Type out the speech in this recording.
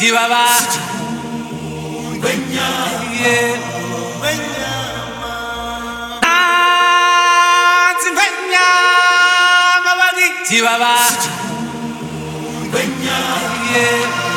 Ti baba Benya Benya Ah Benya Mabadi. Ti baba Benya Benya